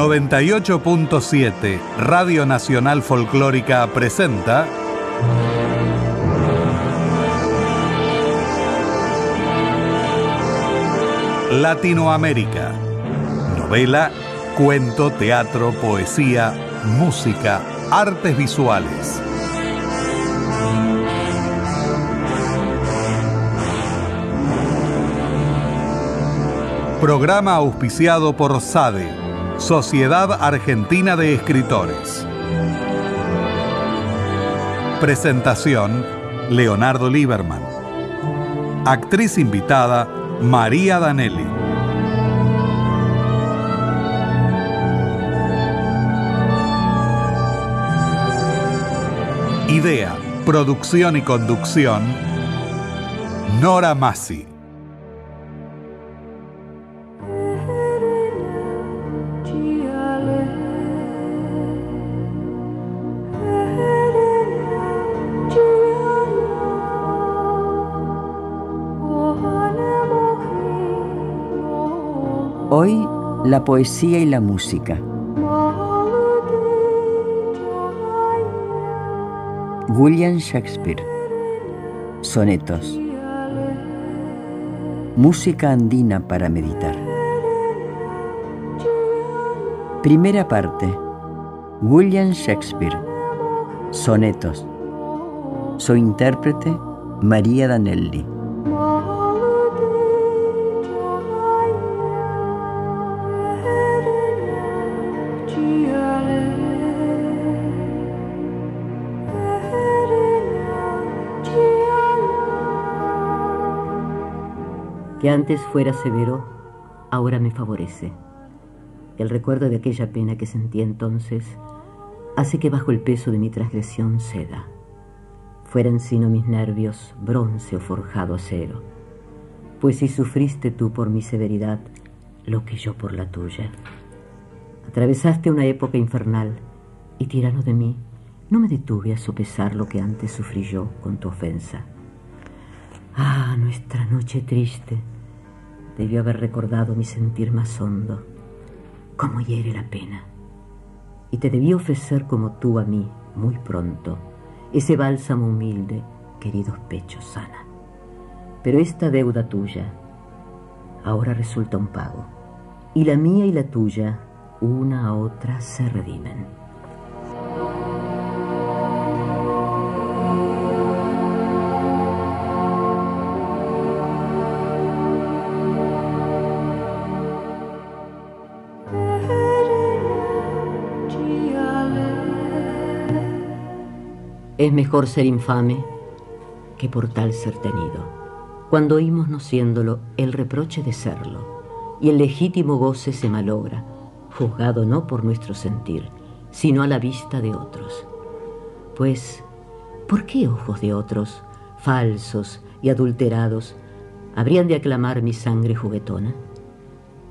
98.7 Radio Nacional Folclórica presenta Latinoamérica. Novela, cuento, teatro, poesía, música, artes visuales. Programa auspiciado por SADE, Sociedad Argentina de Escritores. Presentación, Leonardo Lieberman. Actriz invitada, María Danelli. Idea, producción y conducción, Nora Massi. La poesía y la música. William Shakespeare. Sonetos. Música andina para meditar. Primera parte. William Shakespeare. Sonetos. Su intérprete, María Danelli. Que antes fuera severo, ahora me favorece. El recuerdo de aquella pena que sentí entonces hace que bajo el peso de mi transgresión ceda. Fueran sino mis nervios bronce o forjado acero. Pues si sufriste tú por mi severidad, lo que yo por la tuya. Atravesaste una época infernal y tirano de mí, no me detuve a sopesar lo que antes sufrí yo con tu ofensa. Ah, nuestra noche triste debió haber recordado mi sentir más hondo, cómo hiere la pena. Y te debí ofrecer como tú a mí, muy pronto, ese bálsamo humilde, queridos pechos sana. Pero esta deuda tuya ahora resulta un pago, y la mía y la tuya, una a otra, se redimen. Es mejor ser infame que por tal ser tenido. Cuando oímos no siéndolo el reproche de serlo, y el legítimo goce se malogra, juzgado no por nuestro sentir, sino a la vista de otros. Pues, ¿por qué ojos de otros, falsos y adulterados, habrían de aclamar mi sangre juguetona?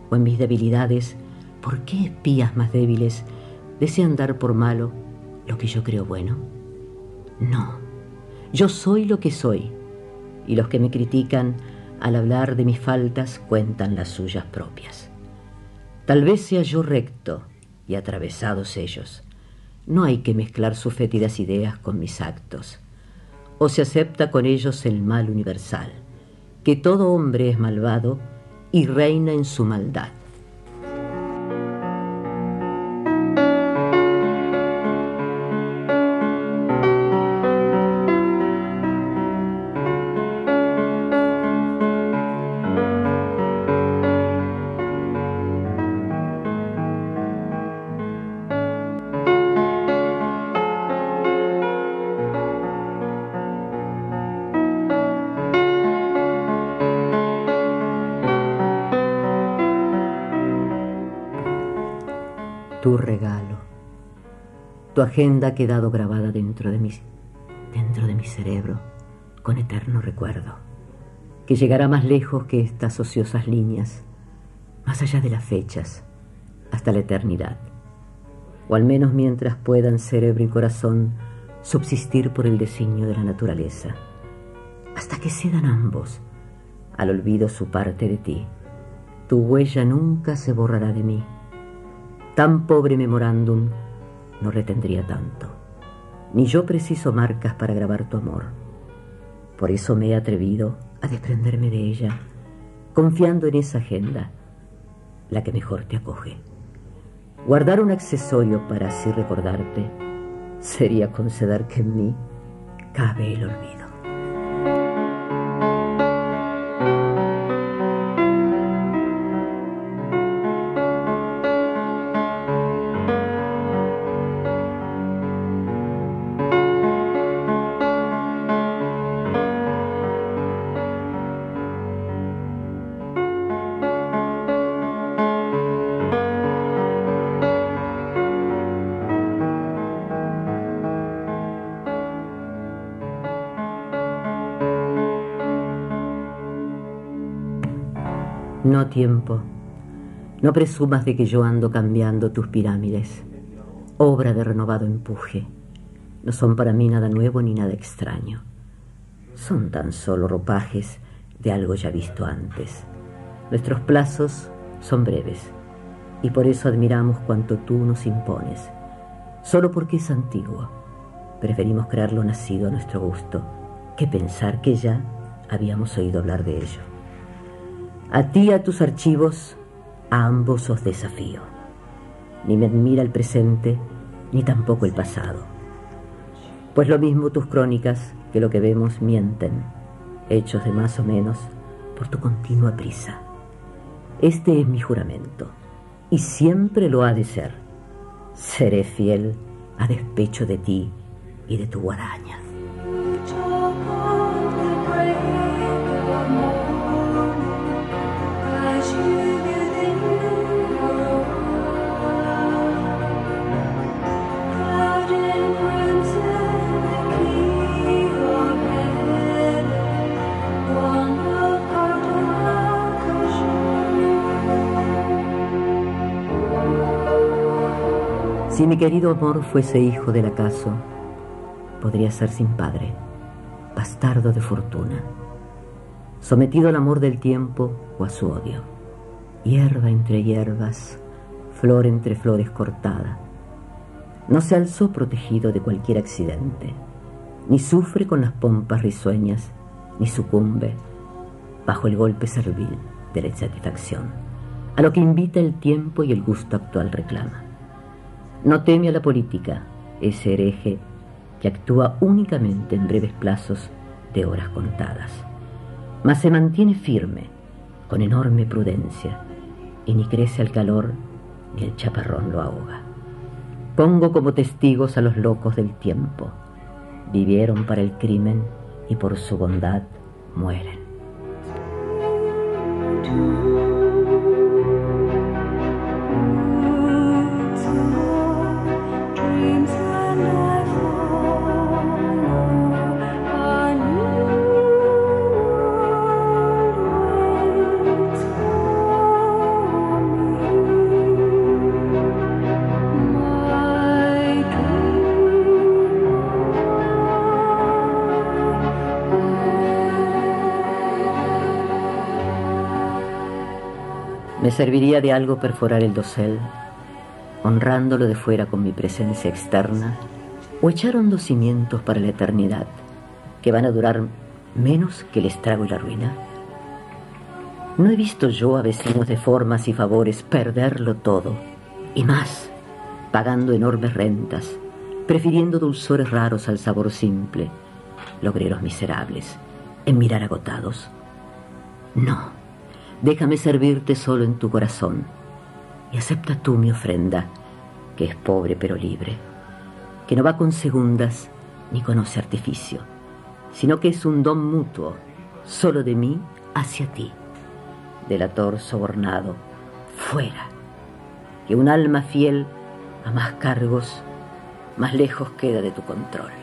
¿O en mis debilidades, por qué espías más débiles desean dar por malo lo que yo creo bueno? No, yo soy lo que soy, y los que me critican al hablar de mis faltas cuentan las suyas propias. Tal vez sea yo recto y atravesados ellos. No hay que mezclar sus fétidas ideas con mis actos. O se acepta con ellos el mal universal, que todo hombre es malvado y reina en su maldad. Tu agenda ha quedado grabada dentro de mi, dentro de mi cerebro con eterno recuerdo, que llegará más lejos que estas ociosas líneas, más allá de las fechas, hasta la eternidad, o al menos mientras puedan cerebro y corazón subsistir por el designio de la naturaleza, hasta que cedan ambos al olvido su parte de ti. Tu huella nunca se borrará de mí Tan pobre memorándum no retendría tanto. Ni yo preciso marcas para grabar tu amor. Por eso me he atrevido a desprenderme de ella, confiando en esa agenda, la que mejor te acoge. Guardar un accesorio para así recordarte sería conceder que en mí cabe el olvido. No presumas de que yo ando cambiando tus pirámides, obra de renovado empuje. No son para mí nada nuevo ni nada extraño. Son tan solo ropajes de algo ya visto antes. Nuestros plazos son breves y por eso admiramos cuanto tú nos impones. Solo porque es antiguo, preferimos creerlo nacido a nuestro gusto que pensar que ya habíamos oído hablar de ello. A ti a tus archivos, a ambos os desafío. Ni me admira el presente, ni tampoco el pasado. Pues lo mismo tus crónicas que lo que vemos mienten, hechos de más o menos por tu continua prisa. Este es mi juramento, y siempre lo ha de ser. Seré fiel a despecho de ti y de tu guadaña. Si mi querido amor fuese hijo del acaso, podría ser sin padre, bastardo de fortuna, sometido al amor del tiempo o a su odio, hierba entre hierbas, flor entre flores cortada. No se alzó protegido de cualquier accidente, ni sufre con las pompas risueñas, ni sucumbe bajo el golpe servil de la insatisfacción, a lo que invita el tiempo y el gusto actual reclama. No teme a la política, ese hereje que actúa únicamente en breves plazos de horas contadas, mas se mantiene firme, con enorme prudencia, y ni crece al calor ni el chaparrón lo ahoga. Pongo como testigos a los locos del tiempo. Vivieron para el crimen y por su bondad mueren. Serviría de algo perforar el dosel, honrándolo de fuera con mi presencia externa, o echar hondos cimientos para la eternidad, que van a durar menos que el estrago y la ruina. No he visto yo a vecinos de formas y favores perderlo todo, y más, pagando enormes rentas, prefiriendo dulzores raros al sabor simple, logreros miserables, en mirar agotados. No déjame servirte solo en tu corazón y acepta tú mi ofrenda, que es pobre pero libre, que no va con segundas ni conoce artificio, sino que es un don mutuo, solo de mí hacia ti, delator sobornado, fuera, que un alma fiel a más cargos, más lejos queda de tu control.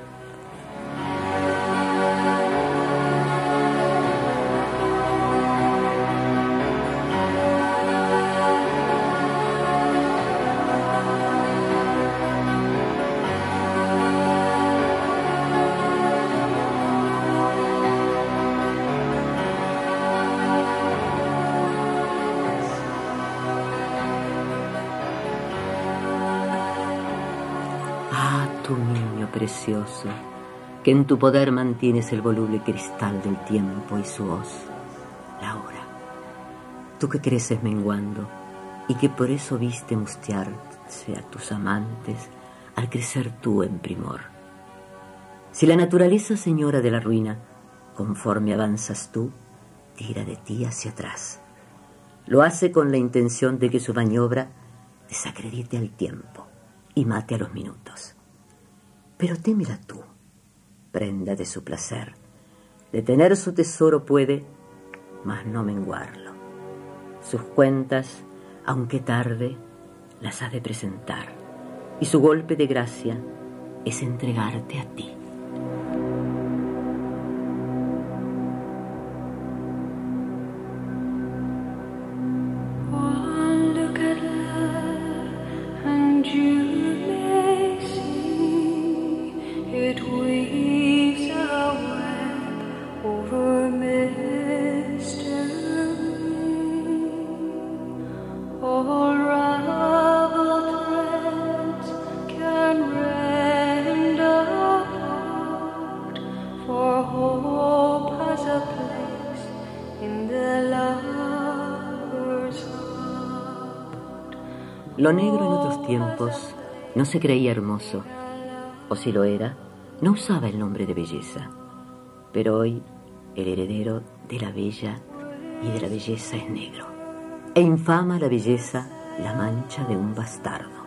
Que en tu poder mantienes el voluble cristal del tiempo y su hoz, la hora. Tú que creces menguando y que por eso viste mustiarse a tus amantes al crecer tú en primor. Si la naturaleza señora de la ruina, conforme avanzas tú, tira de ti hacia atrás. Lo hace con la intención de que su maniobra desacredite al tiempo y mate a los minutos. Pero témela tú, prenda de su placer. Detener su tesoro puede, mas no menguarlo. Sus cuentas, aunque tarde, las ha de presentar, y su golpe de gracia es entregarte a ti. Lo negro en otros tiempos no se creía hermoso, o si lo era, no usaba el nombre de belleza. Pero hoy el heredero de la bella y de la belleza es negro, e infama la belleza la mancha de un bastardo.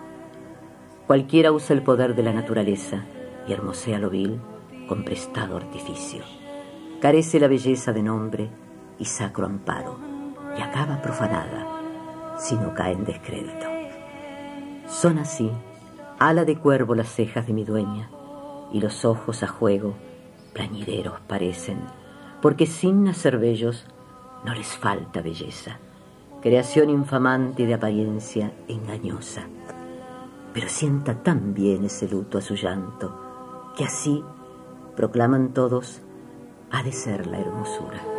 Cualquiera usa el poder de la naturaleza y hermosea lo vil con prestado artificio. Carece la belleza de nombre y sacro amparo, y acaba profanada si no cae en descrédito. Son así, ala de cuervo las cejas de mi dueña, y los ojos a juego, plañideros parecen, porque sin nacer bellos no les falta belleza, creación infamante de apariencia engañosa. Pero sienta tan bien ese luto a su llanto, que así, proclaman todos, ha de ser la hermosura.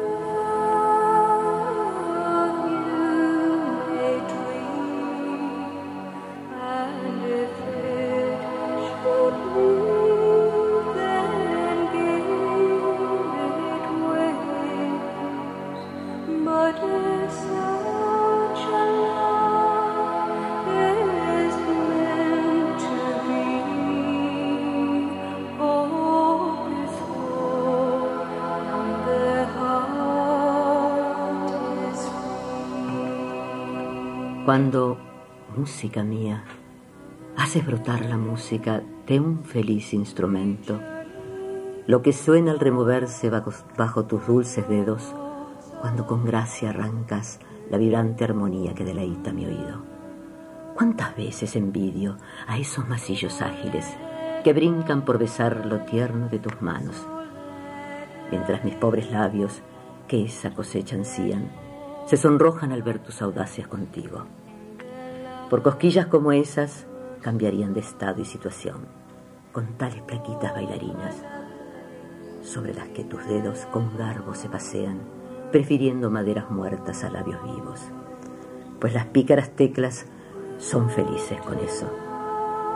Cuando, música mía, haces brotar la música de un feliz instrumento, lo que suena al removerse bajo, tus dulces dedos, cuando con gracia arrancas la vibrante armonía que deleita mi oído. ¿Cuántas veces envidio a esos masillos ágiles que brincan por besar lo tierno de tus manos, mientras mis pobres labios, que esa cosecha ansían, se sonrojan al ver tus audacias contigo? Por cosquillas como esas cambiarían de estado y situación, con tales plaquitas bailarinas, sobre las que tus dedos con garbo se pasean, prefiriendo maderas muertas a labios vivos. Pues las pícaras teclas son felices con eso.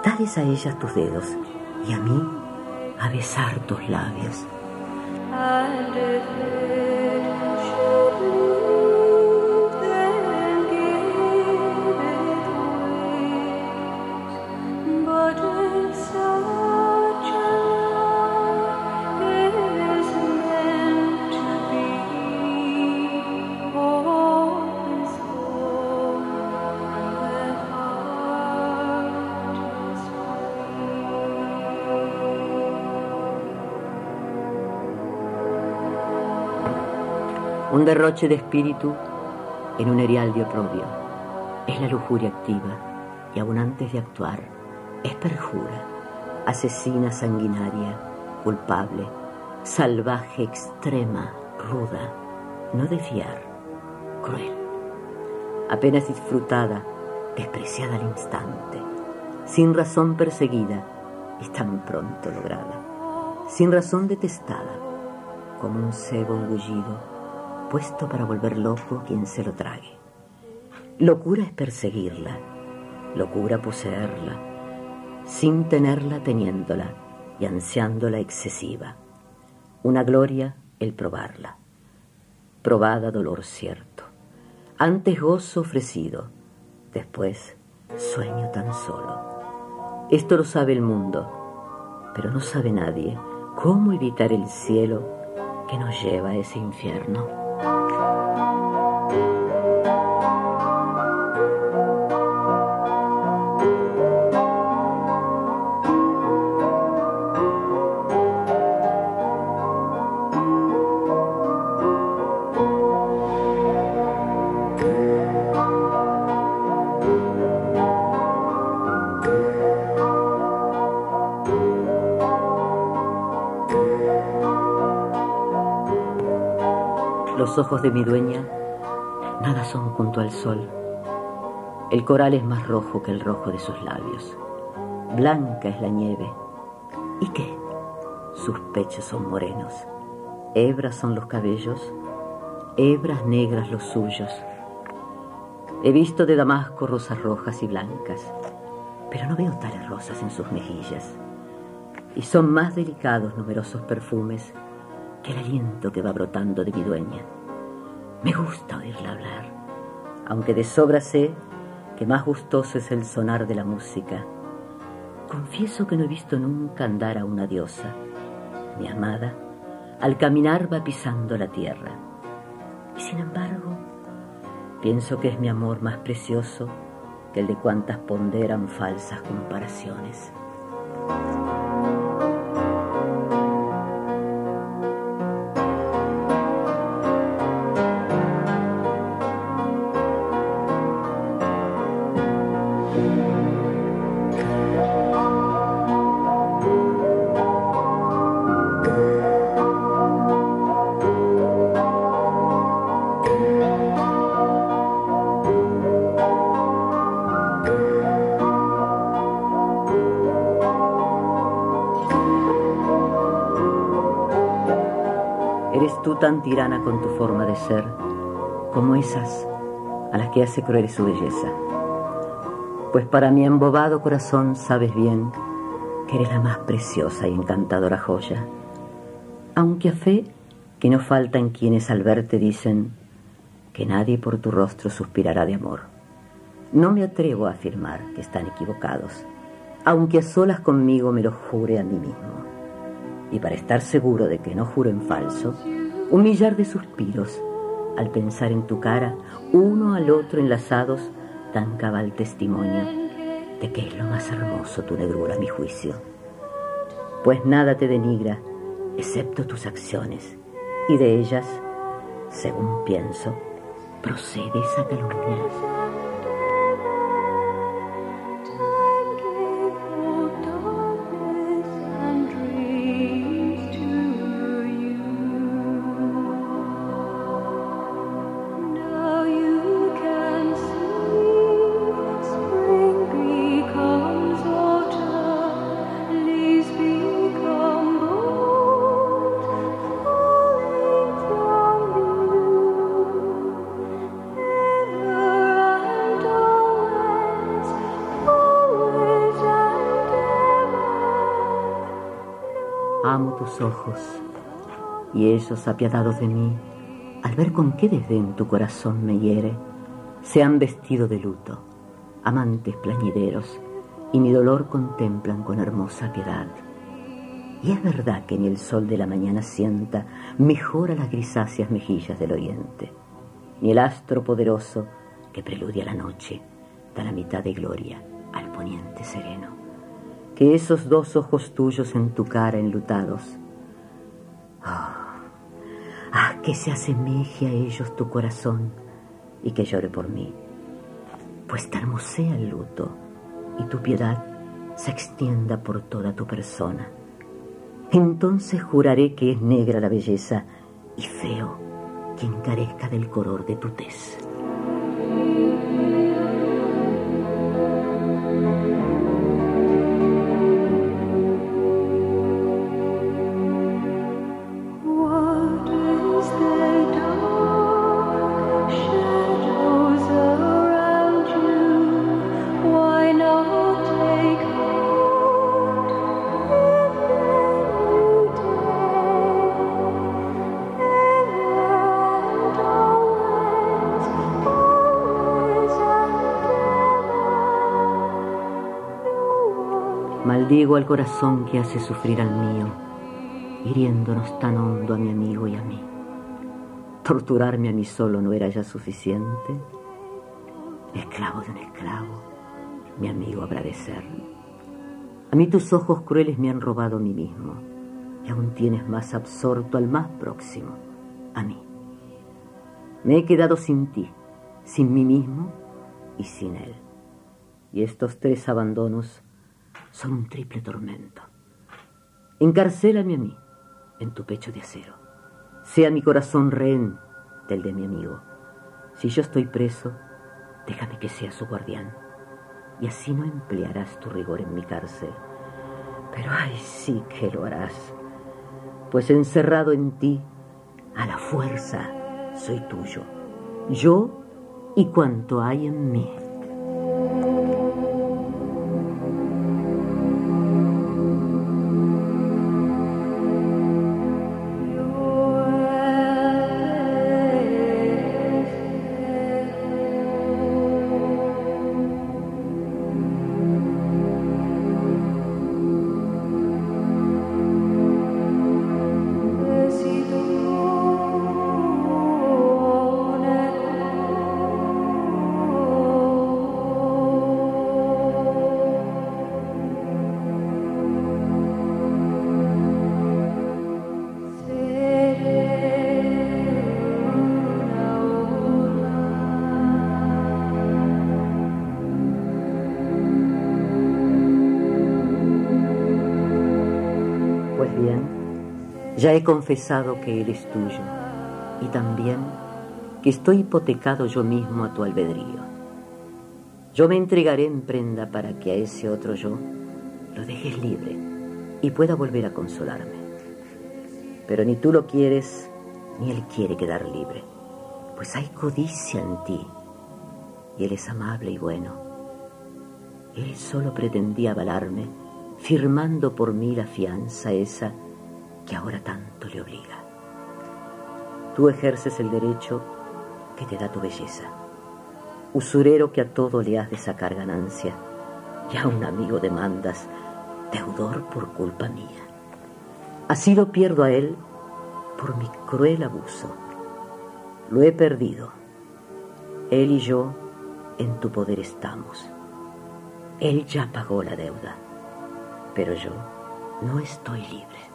Dales a ellas tus dedos y a mí a besar tus labios. Derroche de espíritu en un erial de oprobio. Es la lujuria activa y aún antes de actuar es perjura, asesina sanguinaria, culpable, salvaje, extrema, ruda, no de fiar, cruel, apenas disfrutada, despreciada al instante, sin razón perseguida y tan pronto lograda, sin razón detestada, como un cebo engullido puesto para volver loco quien se lo trague. Locura es perseguirla, locura poseerla, sin tenerla teniéndola, y ansiando la excesiva. Una gloria el probarla. Probada dolor cierto. Antes gozo ofrecido, después sueño tan solo. Esto lo sabe el mundo, pero no sabe nadie cómo evitar el cielo que nos lleva a ese infierno. Thank you. Los ojos de mi dueña nada son junto al sol. El coral es más rojo que el rojo de sus labios. Blanca es la nieve. ¿Y qué? Sus pechos son morenos. Hebras son los cabellos, hebras negras los suyos. He visto de Damasco rosas rojas y blancas, pero no veo tales rosas en sus mejillas. Y son más delicados numerosos perfumes que el aliento que va brotando de mi dueña. Me gusta oírla hablar, aunque de sobra sé que más gustoso es el sonar de la música. Confieso que no he visto nunca andar a una diosa. Mi amada, al caminar va pisando la tierra. Y sin embargo, pienso que es mi amor más precioso que el de cuantas ponderan falsas comparaciones. Tan tirana con tu forma de ser como esas a las que hace cruel su belleza. Pues para mi embobado corazón sabes bien que eres la más preciosa y encantadora joya. Aunque a fe que no faltan quienes al verte dicen que nadie por tu rostro suspirará de amor. No me atrevo a afirmar que están equivocados, aunque a solas conmigo me lo jure a mí mismo. Y para estar seguro de que no juro en falso, un millar de suspiros al pensar en tu cara, uno al otro enlazados, tan cabal testimonio de que es lo más hermoso tu negrura, mi juicio. Pues nada te denigra, excepto tus acciones, y de ellas, según pienso, procede esa calumnia. Ojos, y ellos, apiadados de mí, al ver con qué desdén tu corazón me hiere, se han vestido de luto, amantes plañideros, y mi dolor contemplan con hermosa piedad. Y es verdad que ni el sol de la mañana sienta mejor las grisáceas mejillas del oriente, ni el astro poderoso que preludia la noche da la mitad de gloria al poniente sereno. Que esos dos ojos tuyos en tu cara enlutados Ah, ah, que se asemeje a ellos tu corazón y que llore por mí, pues te hermosea el luto y tu piedad se extienda por toda tu persona. Entonces juraré que es negra la belleza y feo quien carezca del color de tu tez. Al corazón que hace sufrir al mío, hiriéndonos tan hondo a mi amigo y a mí. Torturarme a mí solo no era ya suficiente. Esclavo de un esclavo, mi amigo habrá. A mí tus ojos crueles me han robado a mí mismo y aún tienes más absorto al más próximo, a mí. Me he quedado sin ti, sin mí mismo y sin él. Y estos tres abandonos son un triple tormento. Encarcélame a mí en tu pecho de acero. Sea mi corazón rehén del de mi amigo. Si yo estoy preso, déjame que sea su guardián. Y así no emplearás tu rigor en mi cárcel. Pero ay, sí que lo harás. Pues encerrado en ti, a la fuerza, soy tuyo. Yo y cuanto hay en mí. Confesado que Él es tuyo y también que estoy hipotecado yo mismo a tu albedrío. Yo me entregaré en prenda para que a ese otro yo lo dejes libre y pueda volver a consolarme. Pero ni tú lo quieres, ni Él quiere quedar libre, pues hay codicia en ti y Él es amable y bueno. Él solo pretendía avalarme, firmando por mí la fianza esa que ahora tanto le obliga. Tú ejerces el derecho que te da tu belleza, usurero que a todo le has de sacar ganancia, y a un amigo demandas, deudor por culpa mía. Así lo pierdo a él por mi cruel abuso. Lo he perdido. Él y yo en tu poder estamos. Él ya pagó la deuda, pero yo no estoy libre.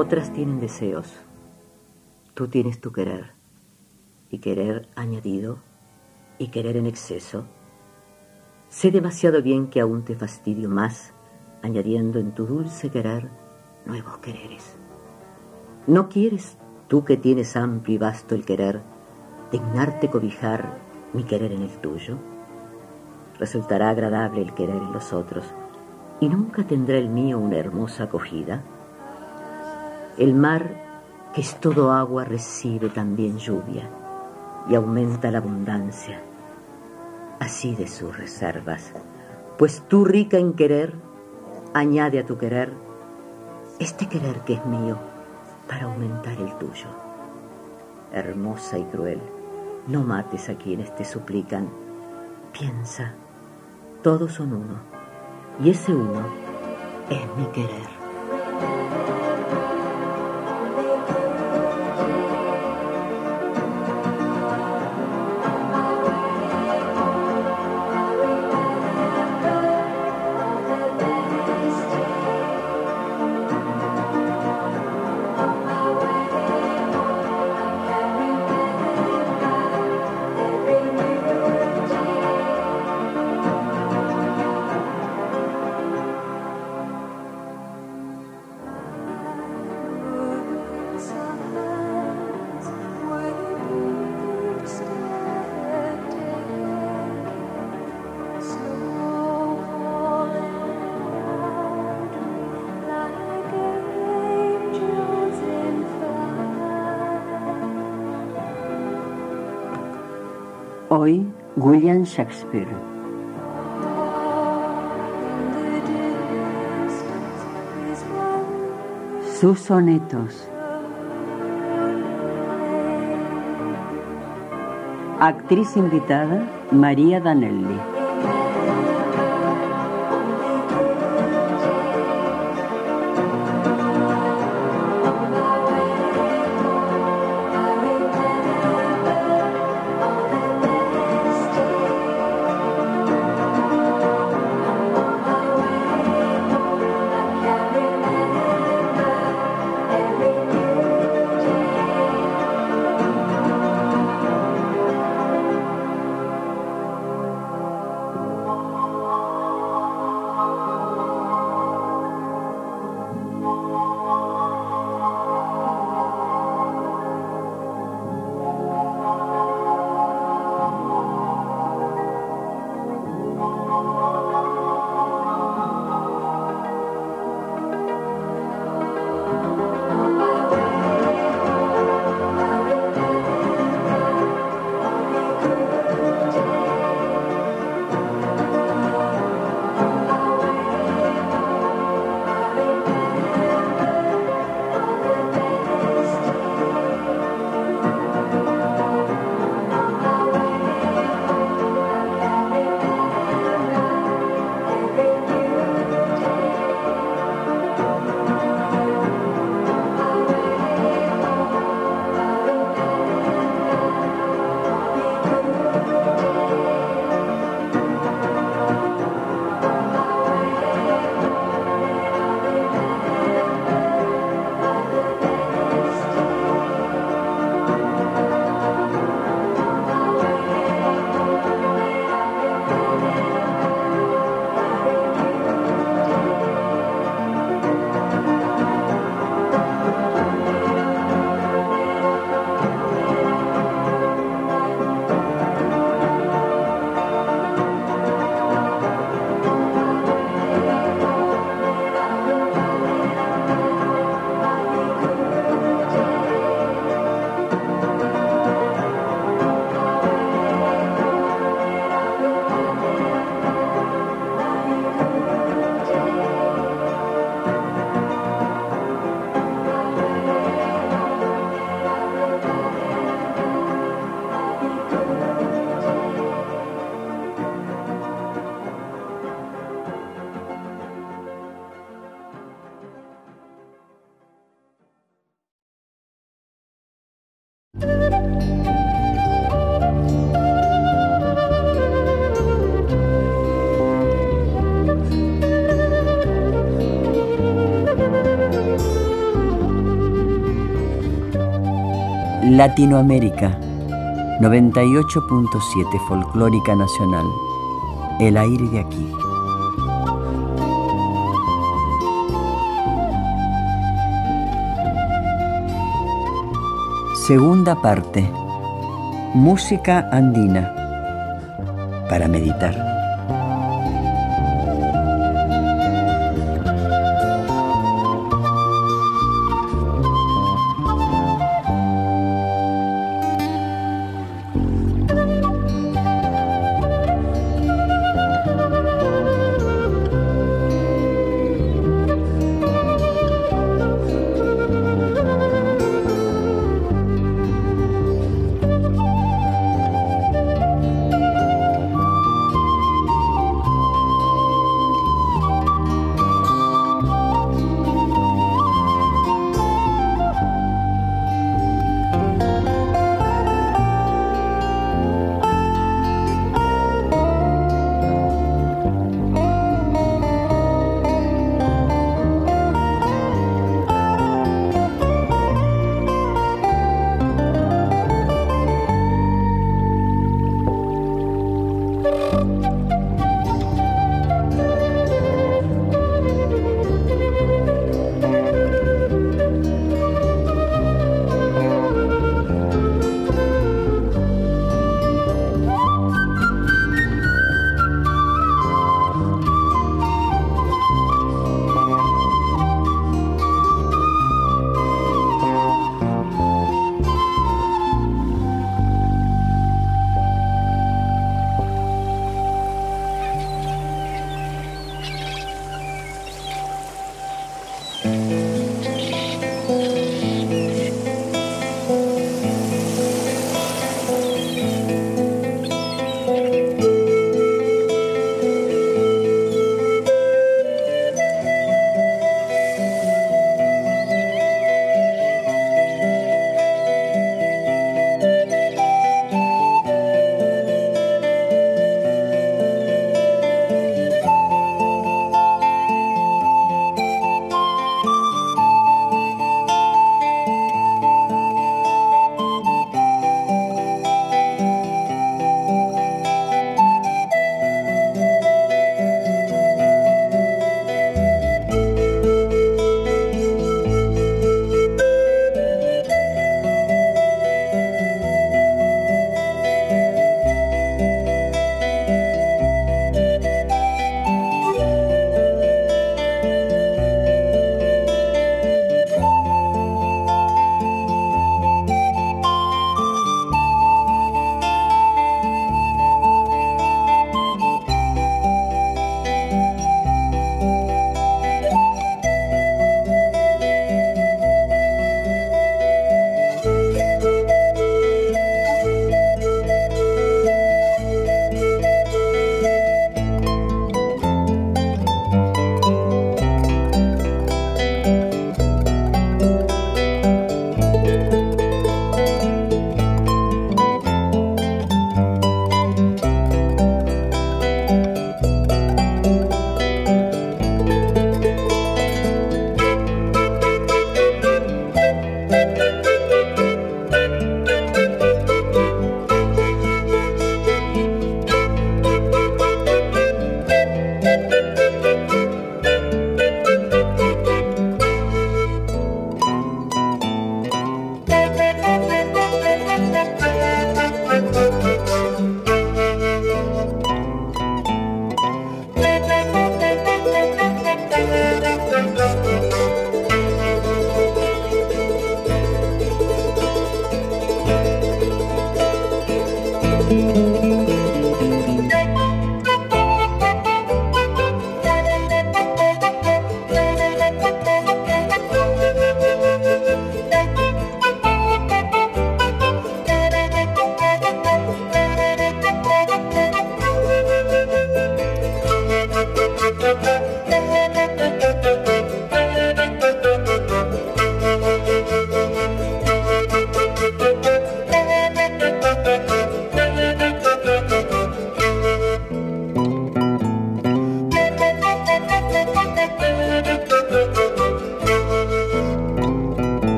Otras tienen deseos. Tú tienes tu querer. Y querer añadido y querer en exceso. Sé demasiado bien que aún te fastidio más, añadiendo en tu dulce querer nuevos quereres. ¿No quieres, tú que tienes amplio y vasto el querer, dignarte cobijar mi querer en el tuyo? Resultará agradable el querer en los otros, y nunca tendrá el mío una hermosa acogida. El mar, que es todo agua, recibe también lluvia y aumenta la abundancia, así de sus reservas. Pues tú, rica en querer, añade a tu querer este querer que es mío para aumentar el tuyo. Hermosa y cruel, no mates a quienes te suplican. Piensa, todos son uno, y ese uno es mi querer. Hoy, William Shakespeare. Sus sonetos. Actriz invitada, María Danelli. Latinoamérica 98.7 Folclórica Nacional. El aire de aquí. Segunda parte. Música andina. Para meditar.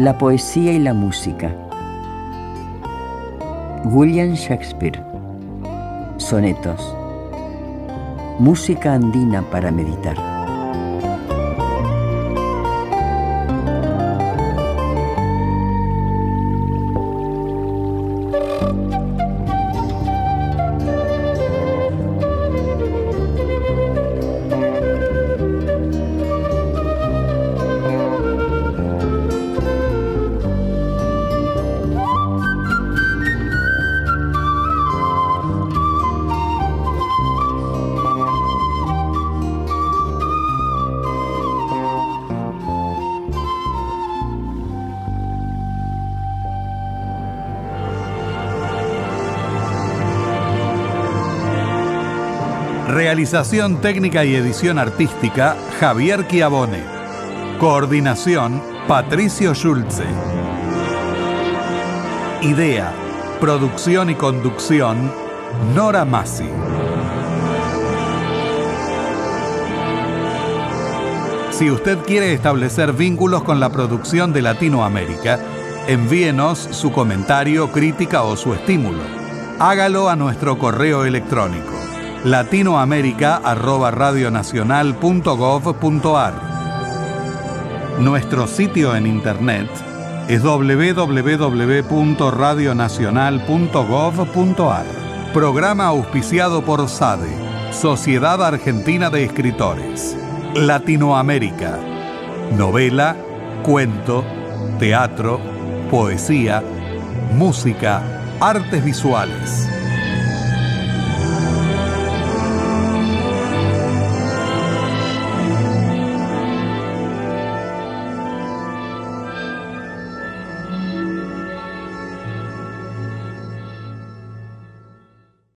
La poesía y la música. William Shakespeare. Sonetos. Música andina para meditar. Realización técnica y edición artística, Javier Chiavone. Coordinación, Patricio Schulze. Idea, producción y conducción, Nora Massi. Si usted quiere establecer vínculos con la producción de Latinoamérica, envíenos su comentario, crítica o su estímulo. Hágalo a nuestro correo electrónico latinoamerica.radionacional.gov.ar. Nuestro sitio en internet es www.radionacional.gov.ar. Programa auspiciado por SADE, Sociedad Argentina de Escritores. Latinoamérica. Novela, cuento, teatro, poesía, música, artes visuales.